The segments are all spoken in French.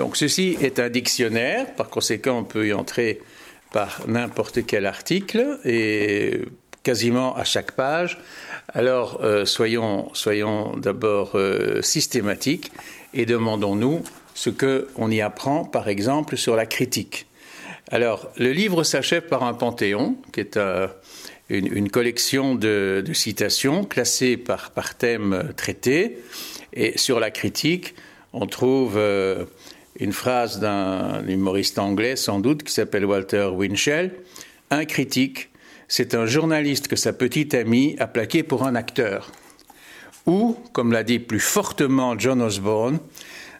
Donc ceci est un dictionnaire, par conséquent on peut y entrer par n'importe quel article et quasiment à chaque page. Alors euh, soyons, soyons d'abord euh, systématiques et demandons-nous ce qu'on y apprend, par exemple, sur la critique. Alors, le livre s'achève par un panthéon, qui est une, collection de, citations classées par, par thème traité. Et sur la critique, on trouve euh, une phrase d'un humoriste anglais, sans doute, qui s'appelle Walter Winchell. Un critique, c'est un journaliste que sa petite amie a plaqué pour un acteur. Ou, comme l'a dit plus fortement John Osborne,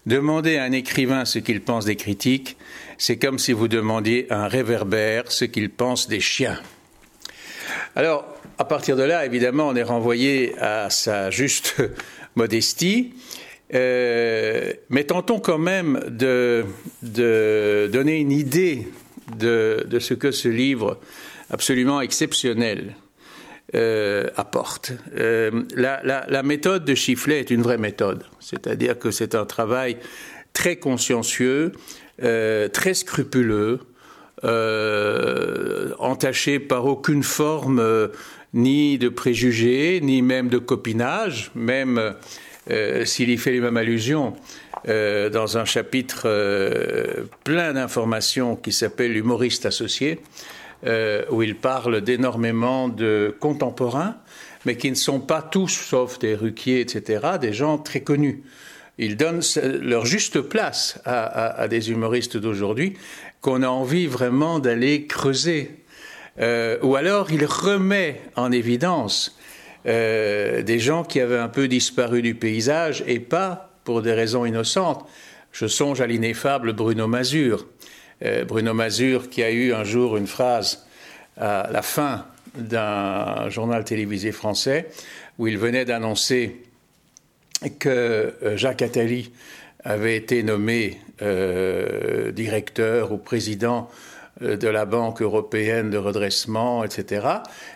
demander à un écrivain ce qu'il pense des critiques, c'est comme si vous demandiez à un réverbère ce qu'il pense des chiens. Alors, à partir de là, évidemment, on est renvoyé à sa juste modestie. Euh, mais tentons quand même de, donner une idée de, ce que ce livre absolument exceptionnel euh, apporte. Euh, la, méthode de Chifflet est une vraie méthode, c'est-à-dire que c'est un travail très consciencieux, très scrupuleux, entaché par aucune forme ni de préjugés, ni même de copinage, même euh, s'il y fait les mêmes allusions euh, dans un chapitre euh, plein d'informations qui s'appelle Humoriste associé, où il parle d'énormément de contemporains, mais qui ne sont pas tous, sauf des Ruquier, etc., des gens très connus. Il donne leur juste place à, des humoristes d'aujourd'hui qu'on a envie vraiment d'aller creuser. ou alors il remet en évidence euh, des gens qui avaient un peu disparu du paysage et pas pour des raisons innocentes. Je songe à l'ineffable Bruno Mazur. Euh, Bruno Mazur qui a eu un jour une phrase à la fin d'un journal télévisé français où il venait d'annoncer que euh, Jacques Attali avait été nommé directeur ou président de la Banque européenne de redressement, etc.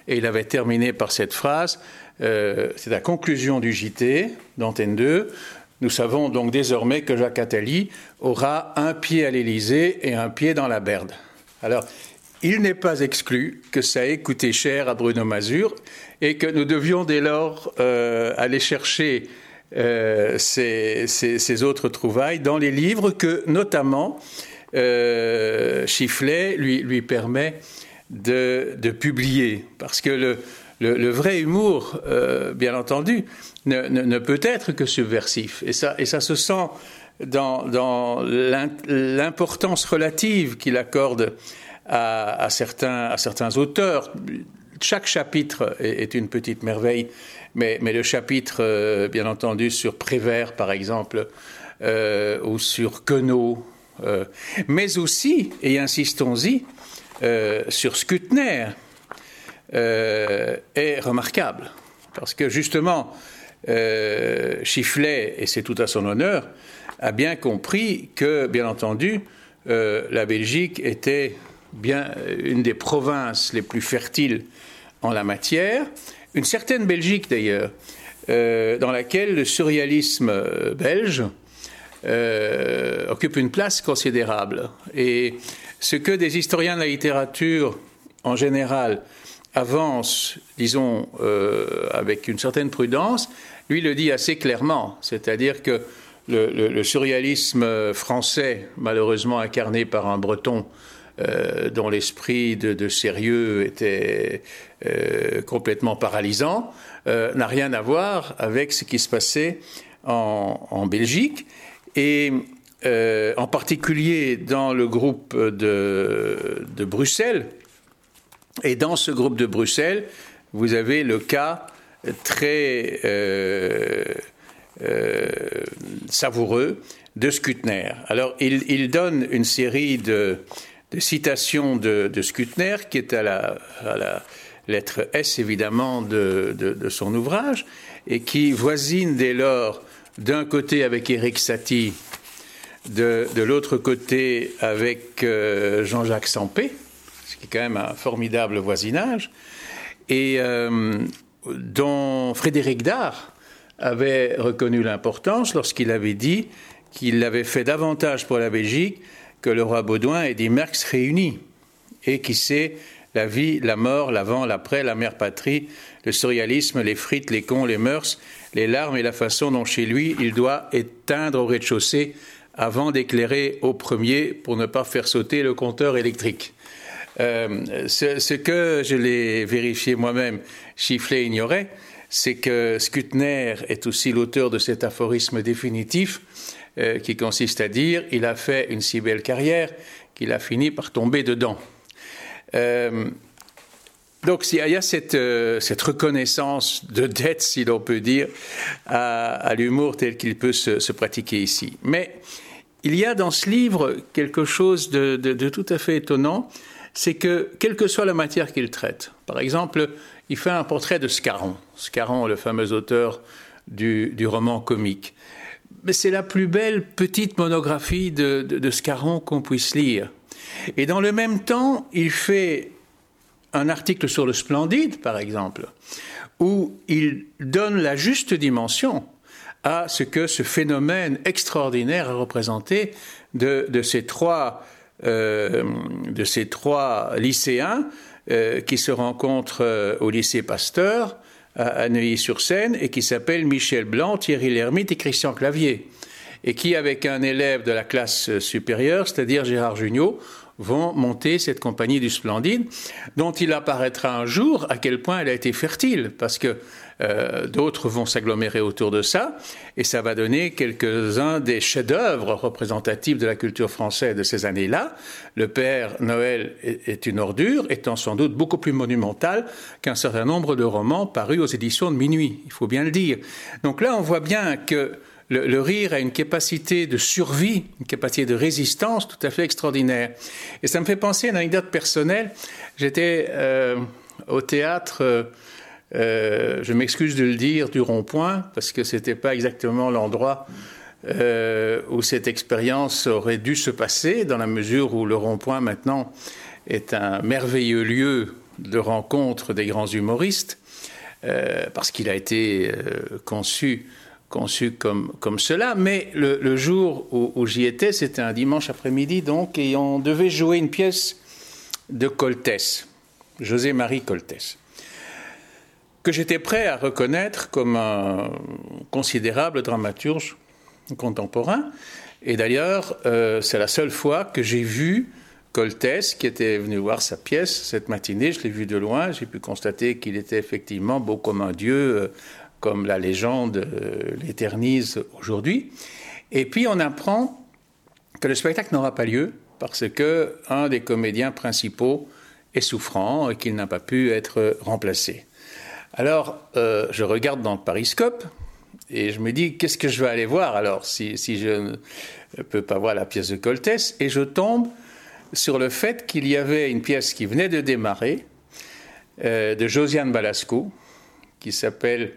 Et il avait terminé par cette phrase, euh, c'est la conclusion du JT d'Antenne 2. Nous savons donc désormais que Jacques Attali aura un pied à l'Élysée et un pied dans la Berde. Alors, il n'est pas exclu que ça ait coûté cher à Bruno Mazur et que nous devions dès lors euh, aller chercher euh, ces, autres trouvailles dans les livres que, notamment, euh, Chifflet lui, lui permet de, publier. Parce que le, le, vrai humour, euh, bien entendu, ne, peut être que subversif. Et ça, et ça se sent dans, dans l'importance relative qu'il accorde à, certains, à certains auteurs. Chaque chapitre est, une petite merveille, mais, mais le chapitre, euh, bien entendu, sur Prévert, par exemple, ou sur Queneau, euh, mais aussi, et insistons-y, euh, sur Skutner, euh, est remarquable. Parce que justement, Chifflet, et c'est tout à son honneur, a bien compris que, bien entendu, la Belgique était bien une des provinces les plus fertiles en la matière, une certaine Belgique d'ailleurs, dans laquelle le surréalisme belge euh, occupe une place considérable. Et ce que des historiens de la littérature, en général, avancent, disons, euh, avec une certaine prudence, lui le dit assez clairement. C'est-à-dire que le, surréalisme français, malheureusement incarné par un breton, euh, dont l'esprit de, sérieux était complètement paralysant, n'a rien à voir avec ce qui se passait en, en Belgique et euh, en particulier dans le groupe de, Bruxelles. Et dans ce groupe de Bruxelles, vous avez le cas très euh, euh, savoureux de Skutner. Alors, il, donne une série de, citations de, Skutner, qui est à la, lettre S, évidemment, de, de, son ouvrage, et qui voisine dès lors d'un côté avec Éric Satie, de, l'autre côté avec euh, Jean-Jacques Sampé, ce qui est quand même un formidable voisinage, et euh, dont Frédéric Dard avait reconnu l'importance lorsqu'il avait dit qu'il avait fait davantage pour la Belgique que le roi Baudouin et des Merckx réunis, et qui sait la vie, la mort, l'avant, l'après, la mère patrie, le surréalisme, les frites, les cons, les mœurs, les larmes et la façon dont chez lui il doit éteindre au rez-de-chaussée avant d'éclairer au premier pour ne pas faire sauter le compteur électrique. Euh, ce, que je l'ai vérifié moi-même, Chifflet ignorait, c'est que Skutner est aussi l'auteur de cet aphorisme définitif euh, qui consiste à dire il a fait une si belle carrière qu'il a fini par tomber dedans. Euh, donc il y a cette, cette, reconnaissance de dette, si l'on peut dire, à, l'humour tel qu'il peut se, pratiquer ici. Mais il y a dans ce livre quelque chose de, de tout à fait étonnant c'est que, quelle que soit la matière qu'il traite, par exemple, il fait un portrait de Scarron, Scarron, le fameux auteur du, roman comique. Mais c'est la plus belle petite monographie de, de Scarron qu'on puisse lire. Et dans le même temps, il fait un article sur le Splendide, par exemple, où il donne la juste dimension à ce que ce phénomène extraordinaire a représenté de, ces trois euh, de ces trois lycéens euh, qui se rencontrent euh, au lycée Pasteur à, Neuilly-sur-Seine et qui s'appellent Michel Blanc, Thierry Lhermitte et Christian Clavier et qui, avec un élève de la classe supérieure, c'est-à-dire Gérard Jugnot, vont monter cette compagnie du Splendide, dont il apparaîtra un jour à quel point elle a été fertile, parce que euh, d'autres vont s'agglomérer autour de ça, et ça va donner quelques-uns des chefs-d'œuvre représentatifs de la culture française de ces années-là. Le Père Noël est une ordure, étant sans doute beaucoup plus monumental qu'un certain nombre de romans parus aux éditions de minuit, il faut bien le dire. Donc là, on voit bien que le, rire a une capacité de survie, une capacité de résistance tout à fait extraordinaire. Et ça me fait penser à une anecdote personnelle. J'étais euh, au théâtre, euh, euh, je m'excuse de le dire, du rond-point, parce que ce n'était pas exactement l'endroit où cette expérience aurait dû se passer, dans la mesure où le rond-point maintenant est un merveilleux lieu de rencontre des grands humoristes, parce qu'il a été conçu conçu comme, comme cela, mais le, jour où, j'y étais, c'était un dimanche après-midi, donc, et on devait jouer une pièce de Coltès, José-Marie Coltès, que j'étais prêt à reconnaître comme un considérable dramaturge contemporain. Et d'ailleurs, euh, c'est la seule fois que j'ai vu Coltès, qui était venu voir sa pièce cette matinée, je l'ai vu de loin, j'ai pu constater qu'il était effectivement beau comme un dieu, euh, comme la légende euh, l'éternise aujourd'hui. Et puis on apprend que le spectacle n'aura pas lieu parce que un des comédiens principaux est souffrant et qu'il n'a pas pu être remplacé. Alors euh, je regarde dans le Pariscope et je me dis qu'est-ce que je vais aller voir alors si, si je ne peux pas voir la pièce de Coltès? Et je tombe sur le fait qu'il y avait une pièce qui venait de démarrer euh, de Josiane Balasco qui s'appelle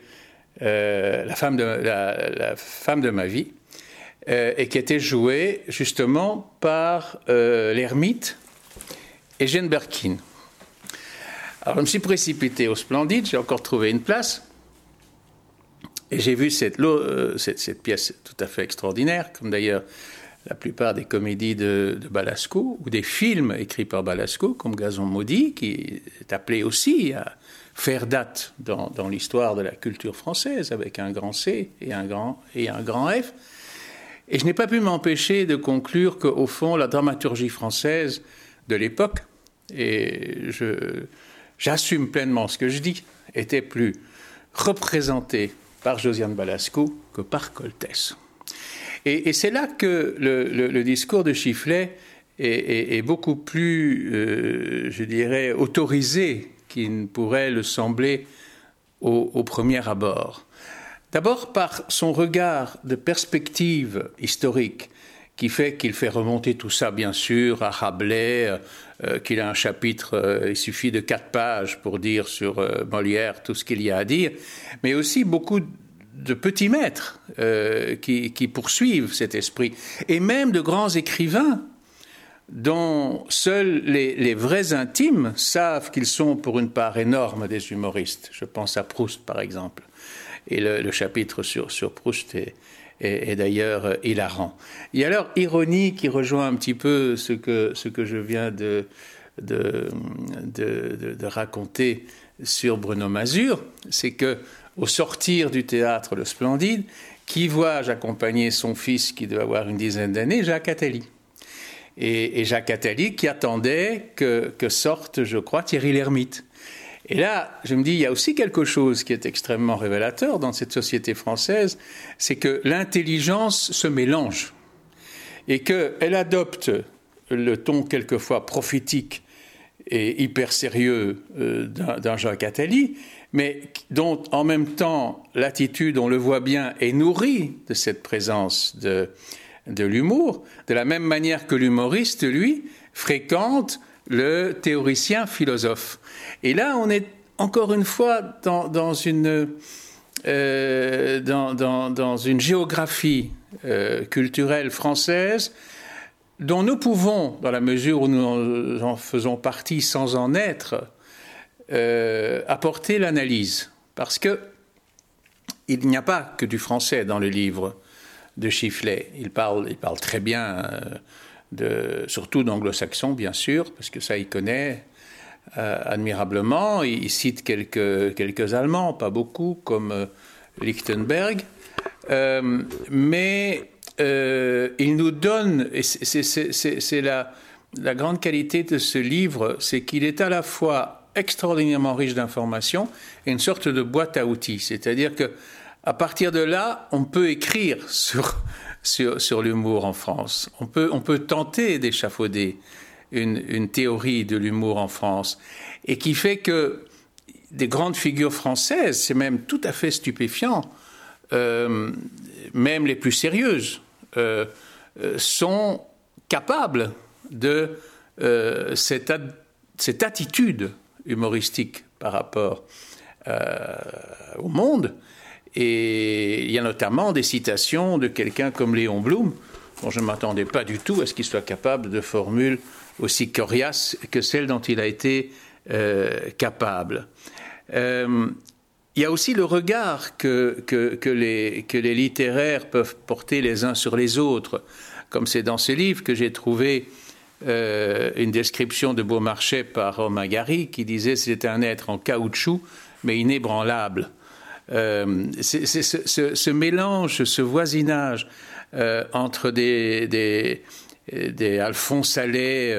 euh, la, femme de, la, femme de ma vie, euh, et qui était jouée justement par euh, l'ermite et Jeanne Berkin. Alors je me suis précipité au Splendide, j'ai encore trouvé une place, et j'ai vu cette, cette, pièce tout à fait extraordinaire, comme d'ailleurs la plupart des comédies de, Balasco, ou des films écrits par Balasco, comme Gazon Maudit, qui est appelé aussi à faire date dans, l'histoire de la culture française avec un grand C et un grand, et un grand F. Et je n'ai pas pu m'empêcher de conclure qu'au fond, la dramaturgie française de l'époque, et j'assume pleinement ce que je dis, était plus représentée par Josiane Balasco que par Coltès. Et, c'est là que le, discours de Chifflet est, beaucoup plus, euh, je dirais, autorisé qui ne pourrait le sembler au, premier abord. D'abord par son regard de perspective historique qui fait qu'il fait remonter tout ça, bien sûr, à Rabelais, euh, euh, qu'il a un chapitre, il suffit de quatre pages pour dire sur Molière tout ce qu'il y a à dire, mais aussi beaucoup de petits maîtres qui, qui, poursuivent cet esprit, et même de grands écrivains dont seuls les, vrais intimes savent qu'ils sont pour une part énorme des humoristes. Je pense à Proust, par exemple. Et le, chapitre sur, Proust est, d'ailleurs hilarant. Il y a alors ironie qui rejoint un petit peu ce que, je viens de raconter sur Bruno Mazur, c'est que au sortir du théâtre Le Splendide, qui vois-je accompagner son fils qui doit avoir une dizaine d'années, Jacques Attali. Et, Jacques Attali qui attendait que, que sorte, je crois, Thierry Lhermitte. Et là, je me dis, il y a aussi quelque chose qui est extrêmement révélateur dans cette société française, c'est que l'intelligence se mélange et qu'elle adopte le ton quelquefois prophétique et hyper sérieux euh, d'un Jacques Attali, mais dont en même temps l'attitude, on le voit bien, est nourrie de cette présence de, de l'humour, de la même manière que l'humoriste, lui, fréquente le théoricien philosophe. Et là, on est encore une fois dans, une, euh, dans, une géographie euh, culturelle française dont nous pouvons, dans la mesure où nous en faisons partie sans en être, euh, apporter l'analyse. Parce que il n'y a pas que du français dans le livre de Chifflet. Il parle, il parle très bien, de, surtout d'anglo-saxon, bien sûr, parce que ça, il connaît euh, admirablement. Il, cite quelques, quelques Allemands, pas beaucoup, comme euh, Lichtenberg. mais euh, il nous donne, et c'est la, la grande qualité de ce livre, c'est qu'il est à la fois extraordinairement riche d'informations et une sorte de boîte à outils. C'est-à-dire que à partir de là, on peut écrire sur, sur, sur l'humour en France. On peut, on peut tenter d'échafauder une, une, théorie de l'humour en France. Et qui fait que des grandes figures françaises, c'est même tout à fait stupéfiant, euh, même les plus sérieuses, euh, euh, sont capables de cette, cette, attitude humoristique par rapport au monde. Et il y a notamment des citations de quelqu'un comme Léon Blum, dont je ne m'attendais pas du tout à ce qu'il soit capable de formules aussi coriaces que celles dont il a été capable. Il y a aussi le regard que, que, les, que les littéraires peuvent porter les uns sur les autres, comme c'est dans ce livre que j'ai trouvé euh, une description de Beaumarchais par Romagari qui disait c'était un être en caoutchouc mais inébranlable. Euh, ce, mélange, ce voisinage euh, entre des, des, Alphonse Allais,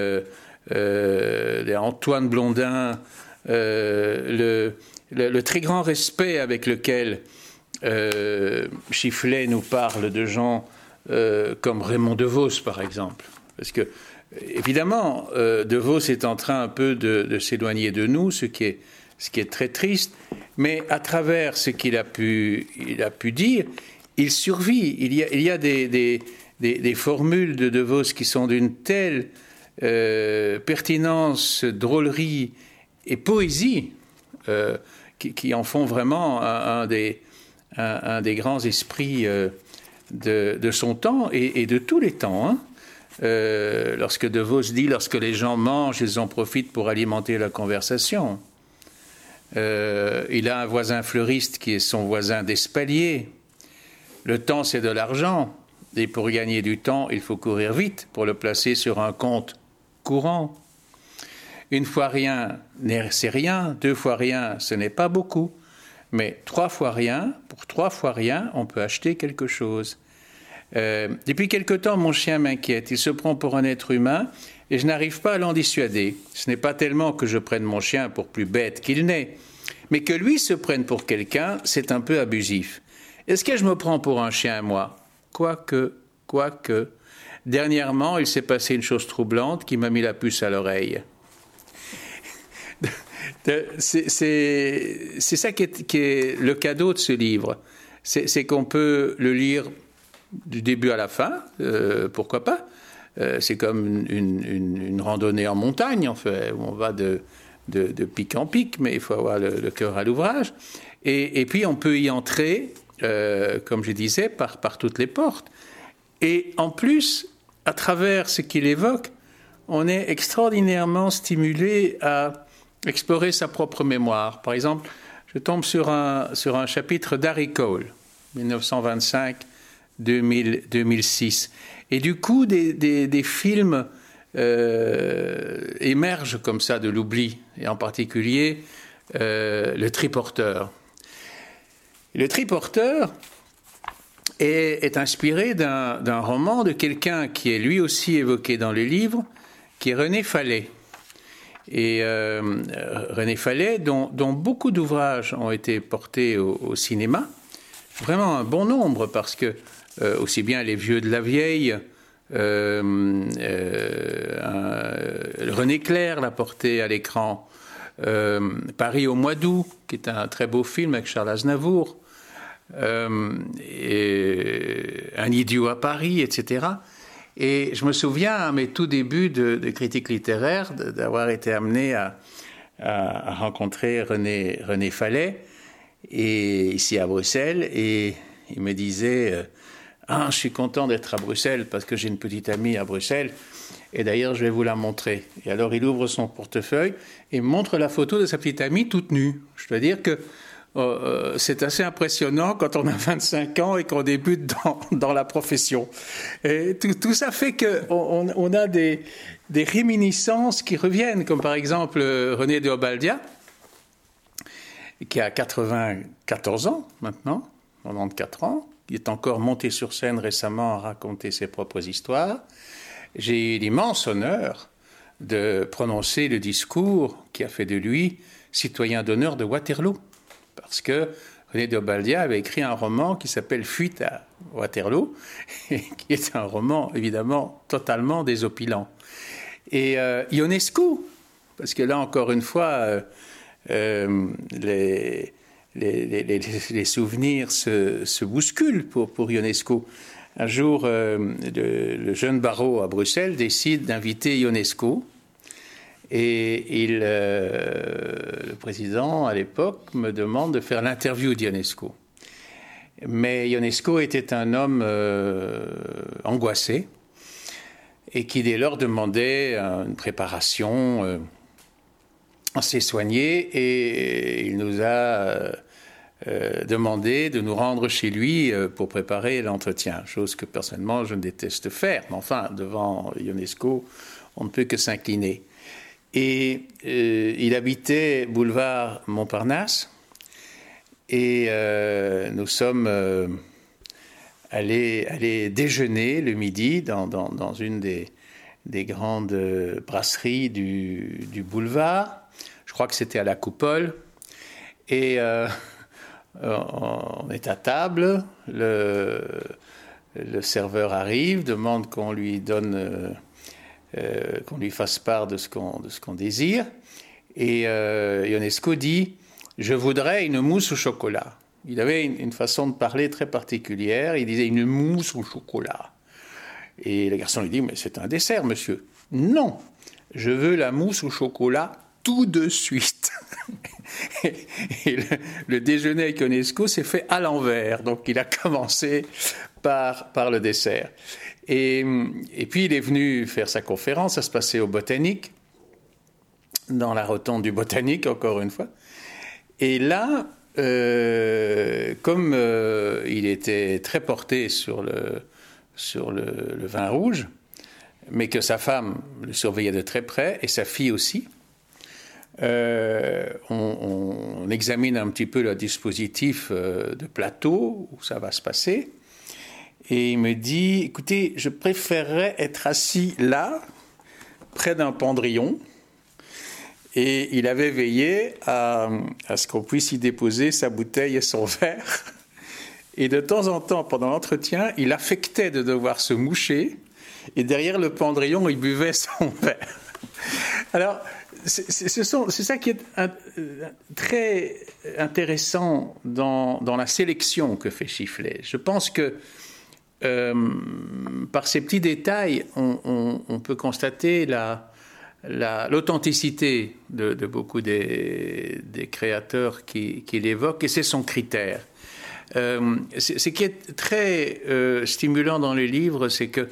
des Antoine Blondin, le, le, très grand respect avec lequel Chifflet nous parle de gens comme Raymond DeVos, par exemple. Parce que, évidemment, euh, DeVos est en train un peu de, s'éloigner de nous, ce qui, est, très triste, mais à travers ce qu'il a pu, dire, il survit. Il y a, des, formules de DeVos qui sont d'une telle euh, pertinence, drôlerie et poésie qui, en font vraiment un, des, grands esprits euh, de, son temps et, de tous les temps. Hein. Euh, lorsque De Vos dit lorsque les gens mangent, ils en profitent pour alimenter la conversation. Euh, il a un voisin fleuriste qui est son voisin d'espalier. Le temps, c'est de l'argent. Et pour gagner du temps, il faut courir vite pour le placer sur un compte courant. Une fois rien, c'est rien. Deux fois rien, ce n'est pas beaucoup. Mais trois fois rien, pour trois fois rien, on peut acheter quelque chose. Euh, depuis quelque temps, mon chien m'inquiète. Il se prend pour un être humain et je n'arrive pas à l'en dissuader. Ce n'est pas tellement que je prenne mon chien pour plus bête qu'il n'est, mais que lui se prenne pour quelqu'un, c'est un peu abusif. Est-ce que je me prends pour un chien, moi? Quoique, quoique. Dernièrement, il s'est passé une chose troublante qui m'a mis la puce à l'oreille. C'est ça qui est, le cadeau de ce livre. C'est qu'on peut le lire du début à la fin, euh, pourquoi pas. Euh, c'est comme une, randonnée en montagne, en fait, où on va de, pic en pic, mais il faut avoir le, cœur à l'ouvrage. Et, puis on peut y entrer, euh, comme je disais, par, par toutes les portes. Et en plus, à travers ce qu'il évoque, on est extraordinairement stimulé à explorer sa propre mémoire. Par exemple, je tombe sur un, sur un chapitre d'Harry Cole, 1925, 2006. Et du coup, des, films euh, émergent comme ça de l'oubli, et en particulier euh, Le Triporteur. Le Triporteur est, est inspiré d'un roman de quelqu'un qui est lui aussi évoqué dans le livre, qui est René Fallet. Et euh, René Fallet, dont, beaucoup d'ouvrages ont été portés au, cinéma, vraiment un bon nombre, parce que aussi bien Les Vieux de la Vieille, euh, René Clair l'a porté à l'écran, Paris au mois d'août, qui est un très beau film avec Charles Aznavour, Un idiot à Paris, etc. Et je me souviens à mes tout débuts de, critique littéraire d'avoir été amené à, rencontrer René, Fallet et, ici à Bruxelles. Et il me disait euh, Ah, je suis content d'être à Bruxelles parce que j'ai une petite amie à Bruxelles. Et d'ailleurs, je vais vous la montrer. Et alors, il ouvre son portefeuille et montre la photo de sa petite amie toute nue. Je dois dire que euh, euh, c'est assez impressionnant quand on a 25 ans et qu'on débute dans, la profession. Et tout, ça fait qu'on on a des, réminiscences qui reviennent, comme par exemple euh, René de Obaldia, qui a 94 ans maintenant, 94 ans, qui est encore monté sur scène récemment à raconter ses propres histoires. J'ai eu l'immense honneur de prononcer le discours qui a fait de lui citoyen d'honneur de Waterloo parce que René d'Obaldia avait écrit un roman qui s'appelle Fuite à Waterloo, qui est un roman évidemment totalement désopilant. Et euh, parce que là encore une fois, euh, euh, les, les, souvenirs se, bousculent pour, pour Ionesco. Un jour, le, jeune barreau à Bruxelles décide d'inviter Ionesco et il, euh, le président, à l'époque, me demande de faire l'interview d'Ionesco. Mais Ionesco était un homme euh, angoissé et qui dès lors demandait une préparation euh, assez soignée et il nous a demandé de nous rendre chez lui pour préparer l'entretien, chose que personnellement je déteste faire, mais enfin devant Ionesco on ne peut que s'incliner. Et euh, il habitait boulevard Montparnasse. Et euh, nous sommes euh, allés, déjeuner le midi dans, une des, grandes brasseries du, boulevard. Je crois que c'était à la Coupole. Et on est à table. Le, serveur arrive, demande qu'on lui donne euh, qu'on lui fasse part de ce qu'on désire. Et euh, Ionesco dit Je voudrais une mousse au chocolat. Il avait une, façon de parler très particulière. Il disait Une mousse au chocolat. Et le garçon lui dit Mais c'est un dessert, monsieur. Non, je veux la mousse au chocolat tout de suite. et le, déjeuner avec Ionesco s'est fait à l'envers. Donc il a commencé par, par le dessert. Et, puis il est venu faire sa conférence, ça se passait au Botanique, dans la rotonde du Botanique, encore une fois. Et là, euh, comme euh, il était très porté sur le, sur le, vin rouge, mais que sa femme le surveillait de très près, et sa fille aussi, euh, on, examine un petit peu le dispositif de plateau, où ça va se passer et il me dit, écoutez, je préférerais être assis là, près d'un pendrillon. Et il avait veillé à, ce qu'on puisse y déposer sa bouteille et son verre. Et de temps en temps, pendant l'entretien, il affectait de devoir se moucher. Et derrière le pendrillon, il buvait son verre. Alors, c'est ça qui est très intéressant dans, la sélection que fait Chifflet. Je pense que euh, par ces petits détails, on, peut constater l'authenticité de, beaucoup des, créateurs qu'il qui évoque, et c'est son critère. Euh, ce qui est très euh, stimulant dans le livre, c'est que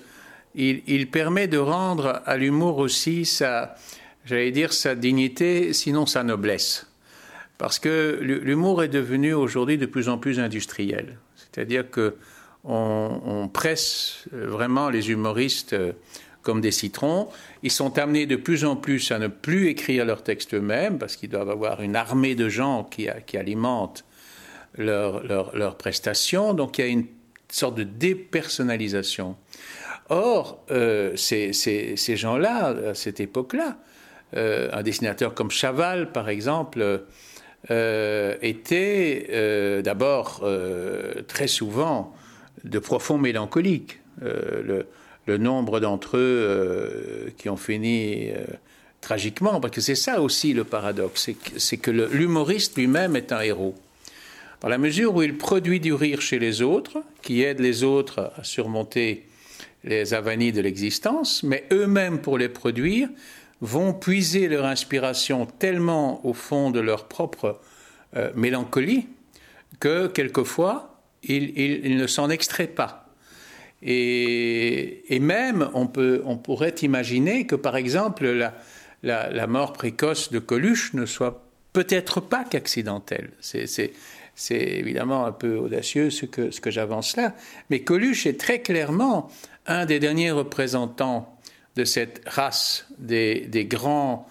il, permet de rendre à l'humour aussi sa, j'allais dire, sa dignité, sinon sa noblesse. Parce que l'humour est devenu aujourd'hui de plus en plus industriel. C'est-à-dire que on, presse vraiment les humoristes comme des citrons. Ils sont amenés de plus en plus à ne plus écrire leurs textes eux-mêmes parce qu'ils doivent avoir une armée de gens qui, alimentent leurs leur, prestations. Donc il y a une sorte de dépersonnalisation. Or, euh, ces, gens-là, à cette époque-là, euh, un dessinateur comme Chaval, par exemple, euh, était d'abord très souvent de profonds mélancoliques. Le, le, nombre d'entre eux qui ont fini tragiquement, parce que c'est ça aussi le paradoxe, c'est que l'humoriste lui-même est un héros. Dans la mesure où il produit du rire chez les autres, qui aide les autres à surmonter les avanies de l'existence, mais eux-mêmes, pour les produire, vont puiser leur inspiration tellement au fond de leur propre euh, mélancolie que quelquefois, ils, ne s'en extraient pas. Et, même, on, peut, on, pourrait imaginer que, par exemple, la, mort précoce de Coluche ne soit peut-être pas qu'accidentelle. C'est évidemment un peu audacieux ce que j'avance là, mais Coluche est très clairement un des derniers représentants de cette race des, grands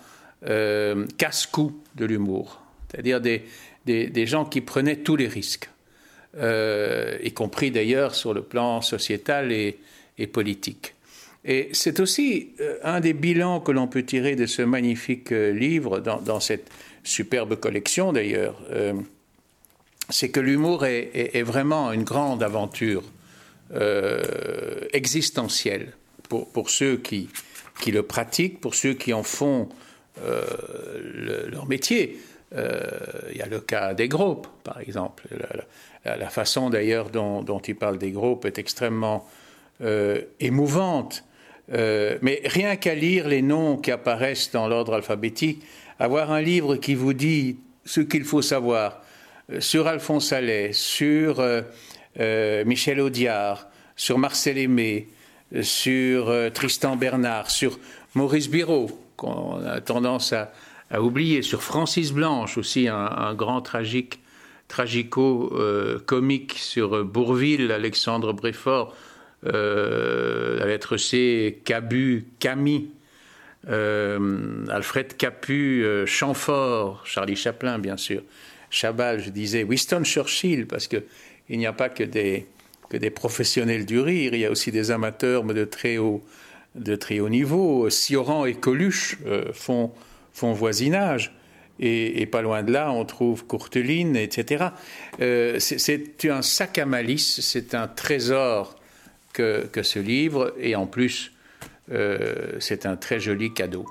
euh, casse-coups de l'humour, c'est-à-dire des, des, gens qui prenaient tous les risques, euh, y compris d'ailleurs sur le plan sociétal et, politique. Et c'est aussi euh, un des bilans que l'on peut tirer de ce magnifique livre, dans, cette superbe collection d'ailleurs. C'est que l'humour est, vraiment une grande aventure existentielle pour, ceux qui, le pratiquent, pour ceux qui en font euh, leur métier. Euh, il y a le cas des groupes, par exemple. La, façon d'ailleurs dont, dont, il parle des groupes est extrêmement émouvante. mais rien qu'à lire les noms qui apparaissent dans l'ordre alphabétique, avoir un livre qui vous dit ce qu'il faut savoir, euh, sur Alphonse Allais, sur euh, euh, Michel Audiard, sur Marcel Aimé, sur Tristan Bernard, sur Maurice Biraud, qu'on a tendance à, oublier, sur Francis Blanche, aussi un, grand tragique, tragico-comique, sur Bourville, Alexandre Bréfort, la lettre C, Cabu, Camille, Alfred Capu, Chamfort, Charlie Chaplin, bien sûr. Chabal, je disais Winston Churchill, parce qu'il n'y a pas que des, que des professionnels du rire, il y a aussi des amateurs de très haut, de très haut niveau. Sioran et Coluche euh, font, font voisinage. Et, pas loin de là, on trouve Courteline, etc. Euh, c'est un sac à malice, c'est un trésor que, que, ce livre, et en plus, euh, c'est un très joli cadeau.